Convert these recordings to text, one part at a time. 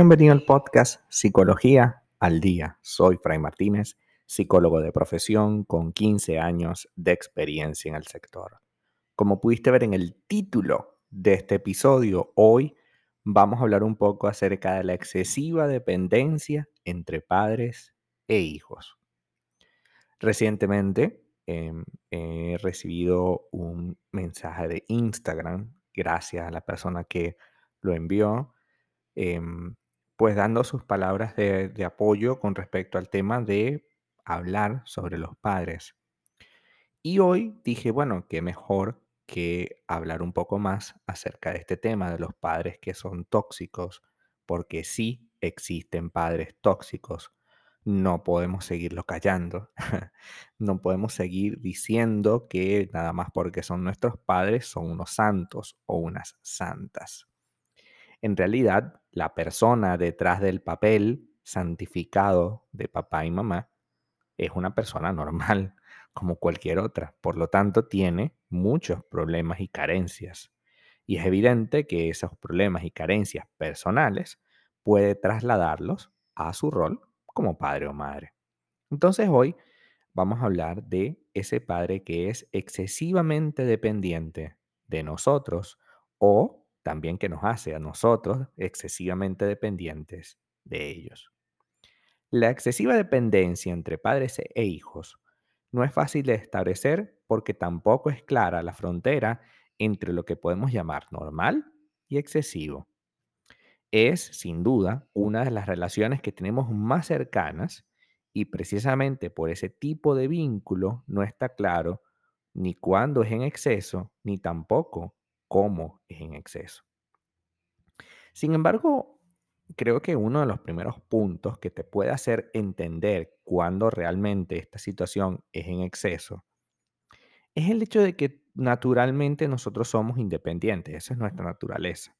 Bienvenido al podcast Psicología al Día. Soy Fray Martínez, psicólogo de profesión con 15 años de experiencia en el sector. Como pudiste ver en el título de este episodio, hoy vamos a hablar un poco acerca de la excesiva dependencia entre padres e hijos. Recientemente em, he recibido un mensaje de Instagram, gracias a la persona que lo envió, em, pues dando sus palabras de, apoyo con respecto al tema de hablar sobre los padres. Y hoy dije, bueno, qué mejor que hablar un poco más acerca de este tema de los padres que son tóxicos, porque sí existen padres tóxicos. No podemos seguirlo callando. no podemos seguir diciendo que nada más porque son nuestros padres son unos santos o unas santas. En realidad, la persona detrás del papel santificado de papá y mamá es una persona normal, como cualquier otra. Por lo tanto, tiene muchos problemas y carencias. Y es evidente que esos problemas y carencias personales puede trasladarlos a su rol como padre o madre. Entonces hoy vamos a hablar de ese padre que es excesivamente dependiente de nosotros o también que nos hace a nosotros excesivamente dependientes de ellos. La excesiva dependencia entre padres e hijos no es fácil de establecer porque tampoco es clara la frontera entre lo que podemos llamar normal y excesivo. Es, sin duda, una de las relaciones que tenemos más cercanas y precisamente por ese tipo de vínculo no está claro ni cuándo es en exceso, ni tampoco cómo es en exceso. Sin embargo, creo que uno de los primeros puntos que te puede hacer entender cuándo realmente esta situación es en exceso es el hecho de que naturalmente nosotros somos independientes, esa es nuestra naturaleza.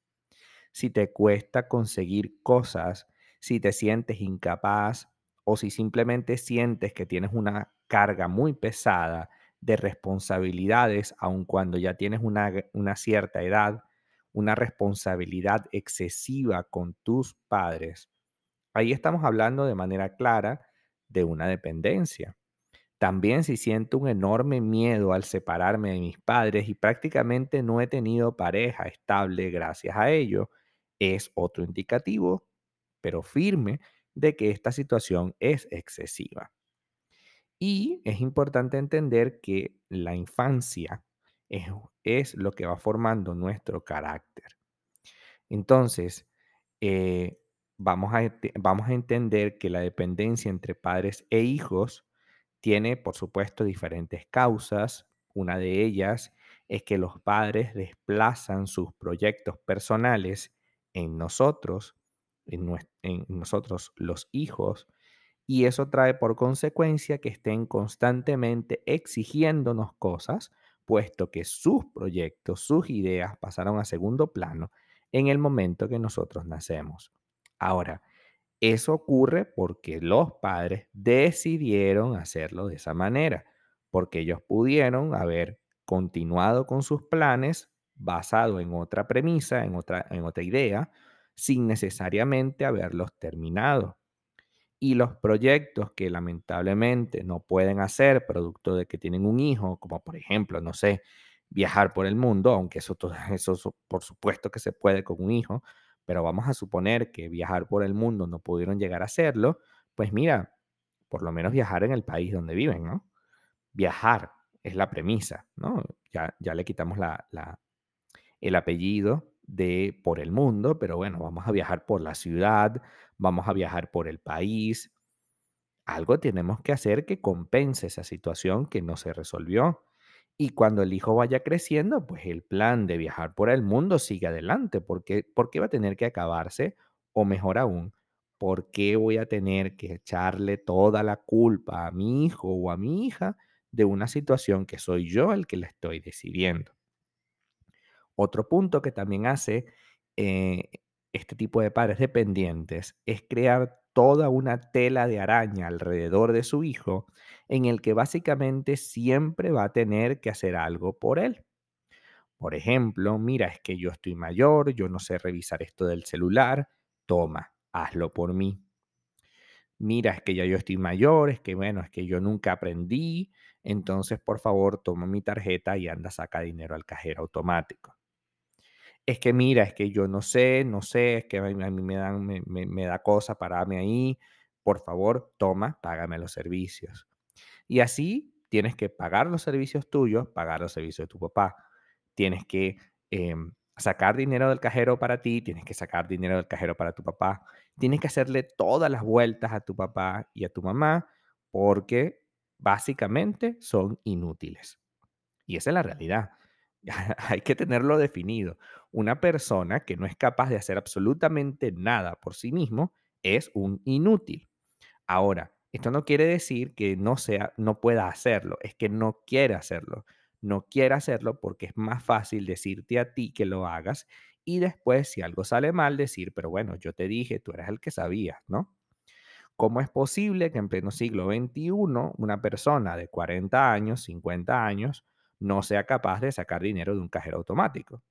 Si te cuesta conseguir cosas, si te sientes incapaz o si simplemente sientes que tienes una carga muy pesada de responsabilidades, aun cuando ya tienes una, una cierta edad, una responsabilidad excesiva con tus padres, ahí estamos hablando de manera clara de una dependencia. También si siento un enorme miedo al separarme de mis padres y prácticamente no he tenido pareja estable gracias a ello, es otro indicativo, pero firme, de que esta situación es excesiva. Y es importante entender que la infancia es, es lo que va formando nuestro carácter. Entonces, eh, vamos, a, vamos a entender que la dependencia entre padres e hijos tiene, por supuesto, diferentes causas. Una de ellas es que los padres desplazan sus proyectos personales en nosotros, en, en nosotros los hijos, y eso trae por consecuencia que estén constantemente exigiéndonos cosas, puesto que sus proyectos, sus ideas pasaron a segundo plano en el momento que nosotros nacemos. Ahora, eso ocurre porque los padres decidieron hacerlo de esa manera, porque ellos pudieron haber continuado con sus planes basado en otra premisa, en otra, en otra idea, sin necesariamente haberlos terminado. Y los proyectos que lamentablemente no pueden hacer producto de que tienen un hijo, como por ejemplo, no sé, viajar por el mundo, aunque eso, eso por supuesto que se puede con un hijo, pero vamos a suponer que viajar por el mundo no pudieron llegar a hacerlo, pues mira, por lo menos viajar en el país donde viven, ¿no? Viajar es la premisa, ¿no? Ya, ya le quitamos la, el apellido de por el mundo, pero bueno, vamos a viajar por la ciudad, vamos a viajar por el país. Algo tenemos que hacer que compense esa situación que no se resolvió. Y cuando el hijo vaya creciendo, pues el plan de viajar por el mundo sigue adelante, porque ¿por qué va a tener que acabarse? O mejor aún, ¿por qué voy a tener que echarle toda la culpa a mi hijo o a mi hija de una situación que soy yo el que la estoy decidiendo? Otro punto que también hace eh, este tipo de padres dependientes es crear toda una tela de araña alrededor de su hijo en el que básicamente siempre va a tener que hacer algo por él. Por ejemplo, mira, es que yo estoy mayor, yo no sé revisar esto del celular, toma, hazlo por mí. Mira, es que ya yo estoy mayor, es que bueno, es que yo nunca aprendí, entonces por favor toma mi tarjeta y anda, saca dinero al cajero automático. Es que mira, es que yo no sé, no sé, es que a mí, me, dan, me da cosa pararme ahí, por favor toma, págame los servicios. Y así tienes que pagar los servicios tuyos, pagar los servicios de tu papá. Tienes que em, sacar dinero del cajero para ti, tienes que sacar dinero del cajero para tu papá. Tienes que hacerle todas las vueltas a tu papá y a tu mamá porque básicamente son inútiles. Y esa es la realidad. Hay que tenerlo definido. Una persona que no es capaz de hacer absolutamente nada por sí mismo es un inútil. Ahora, esto no quiere decir que no sea, no pueda hacerlo, es que no quiere hacerlo. No quiere hacerlo porque es más fácil decirte a ti que lo hagas y después, si algo sale mal, decir, pero bueno, yo te dije, tú eras el que sabías, ¿no? ¿Cómo es posible que en pleno siglo XXI una persona de 40 años, 50 años, no sea capaz de sacar dinero de un cajero automático?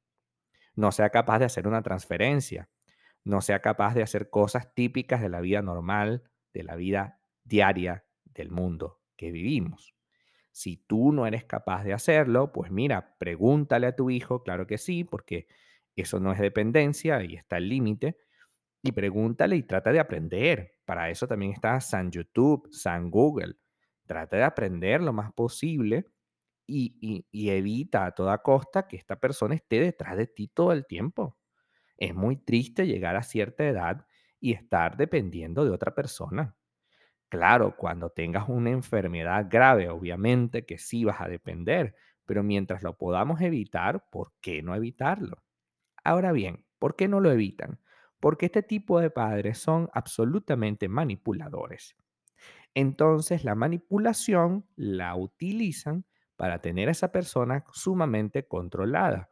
No sea capaz de hacer una transferencia, no sea capaz de hacer cosas típicas de la vida normal, de la vida diaria del mundo que vivimos. Si tú no eres capaz de hacerlo, pues mira, pregúntale a tu hijo, claro que sí, porque eso no es dependencia y está el límite, y pregúntale y trata de aprender. Para eso también está San YouTube, San Google. Trata de aprender lo más posible y, evita a toda costa que esta persona esté detrás de ti todo el tiempo. Es muy triste llegar a cierta edad y estar dependiendo de otra persona. Claro, cuando tengas una enfermedad grave, obviamente que sí vas a depender, pero mientras lo podamos evitar, ¿por qué no evitarlo? Ahora bien, ¿por qué no lo evitan? Porque este tipo de padres son absolutamente manipuladores. Entonces, la manipulación la utilizan para tener a esa persona sumamente controlada.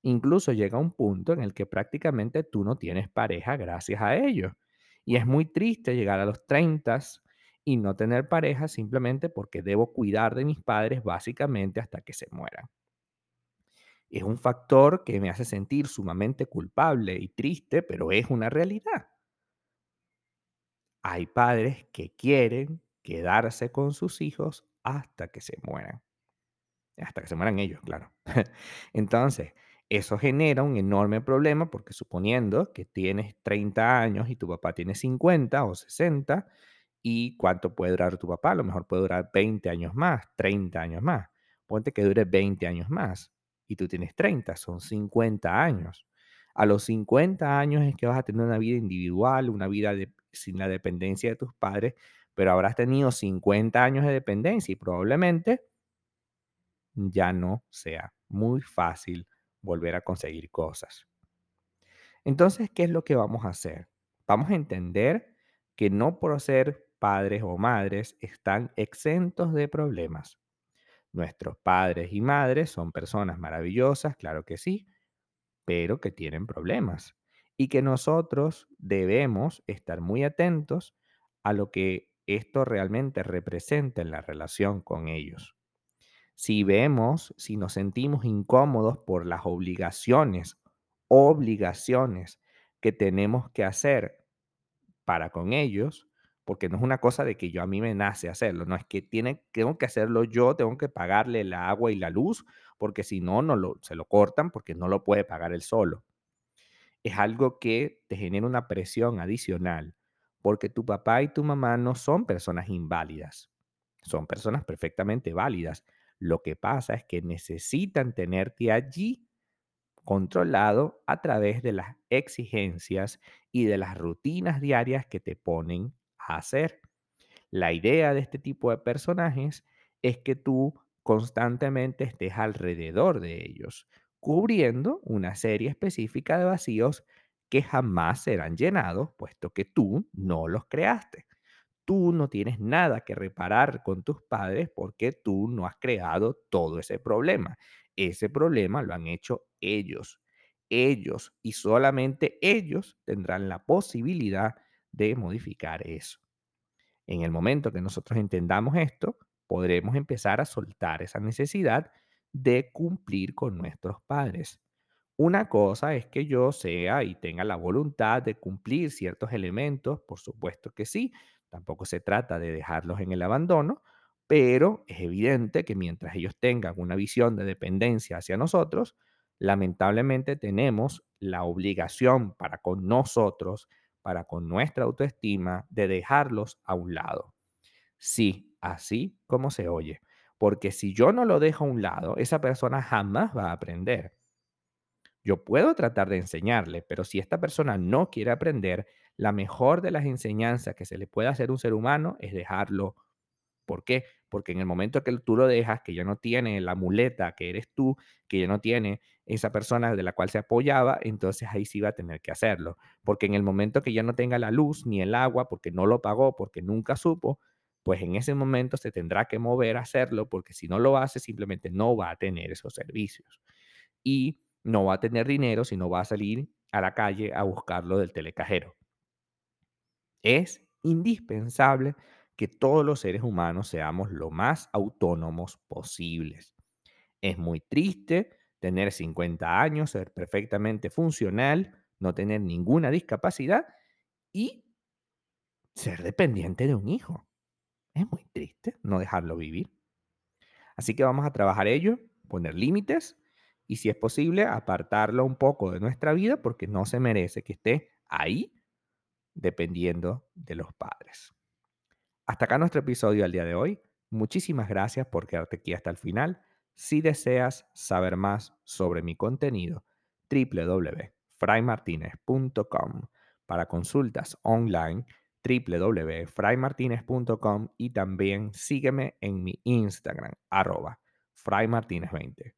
Incluso llega un punto en el que prácticamente tú no tienes pareja gracias a ello. Y es muy triste llegar a los 30 y no tener pareja simplemente porque debo cuidar de mis padres básicamente hasta que se mueran. Es un factor que me hace sentir sumamente culpable y triste, pero es una realidad. Hay padres que quieren quedarse con sus hijos hasta que se mueran. Hasta que se mueran ellos, claro. Entonces, eso genera un enorme problema porque suponiendo que tienes 30 años y tu papá tiene 50 o 60, ¿y cuánto puede durar tu papá? A lo mejor puede durar 20 años más, 30 años más. Ponte que dure 20 años más y tú tienes 30, son 50 años. A los 50 años es que vas a tener una vida individual, una vida sin la dependencia de tus padres, pero habrás tenido 50 años de dependencia y probablemente ya no sea muy fácil volver a conseguir cosas. Entonces, ¿qué es lo que vamos a hacer? Vamos a entender que no por ser padres o madres están exentos de problemas. Nuestros padres y madres son personas maravillosas, claro que sí, pero que tienen problemas y que nosotros debemos estar muy atentos a lo que esto realmente representa en la relación con ellos. Si vemos, si nos sentimos incómodos por las obligaciones, obligaciones que tenemos que hacer para con ellos, porque no es una cosa de que yo a mí me nace hacerlo, no es que tiene, tengo que hacerlo yo, tengo que pagarle el agua y la luz, porque si no, no lo, se lo cortan porque no lo puede pagar él solo. Es algo que te genera una presión adicional, porque tu papá y tu mamá no son personas inválidas, son personas perfectamente válidas. Lo que pasa es que necesitan tenerte allí controlado a través de las exigencias y de las rutinas diarias que te ponen a hacer. La idea de este tipo de personajes es que tú constantemente estés alrededor de ellos, cubriendo una serie específica de vacíos que jamás serán llenados, puesto que tú no los creaste. Tú no tienes nada que reparar con tus padres porque tú no has creado todo ese problema. Ese problema lo han hecho ellos. Ellos y solamente ellos tendrán la posibilidad de modificar eso. En el momento que nosotros entendamos esto, podremos empezar a soltar esa necesidad de cumplir con nuestros padres. Una cosa es que yo sea y tenga la voluntad de cumplir ciertos elementos, por supuesto que sí, tampoco se trata de dejarlos en el abandono, pero es evidente que mientras ellos tengan una visión de dependencia hacia nosotros, lamentablemente tenemos la obligación para con nosotros, para con nuestra autoestima, de dejarlos a un lado. Sí, así como se oye. Porque si yo no lo dejo a un lado, esa persona jamás va a aprender. Yo puedo tratar de enseñarle, pero si esta persona no quiere aprender, la mejor de las enseñanzas que se le puede hacer a un ser humano es dejarlo. ¿Por qué? Porque en el momento que tú lo dejas, que ya no tiene la muleta que eres tú, que ya no tiene esa persona de la cual se apoyaba, entonces ahí sí va a tener que hacerlo. Porque en el momento que ya no tenga la luz ni el agua, porque no lo pagó, porque nunca supo, pues en ese momento se tendrá que mover a hacerlo, porque si no lo hace, simplemente no va a tener esos servicios. Y no va a tener dinero si no va a salir a la calle a buscarlo del telecajero. Es indispensable que todos los seres humanos seamos lo más autónomos posibles. Es muy triste tener 50 años, ser perfectamente funcional, no tener ninguna discapacidad y ser dependiente de un hijo. Es muy triste no dejarlo vivir. Así que vamos a trabajar ello, poner límites y si es posible apartarlo un poco de nuestra vida porque no se merece que esté ahí dependiendo de los padres. Hasta acá nuestro episodio al día de hoy. Muchísimas gracias por quedarte aquí hasta el final. Si deseas saber más sobre mi contenido, www.fraymartinez.com. Para consultas online, www.fraymartinez.com y también sígueme en mi Instagram, arroba fraymartinez20.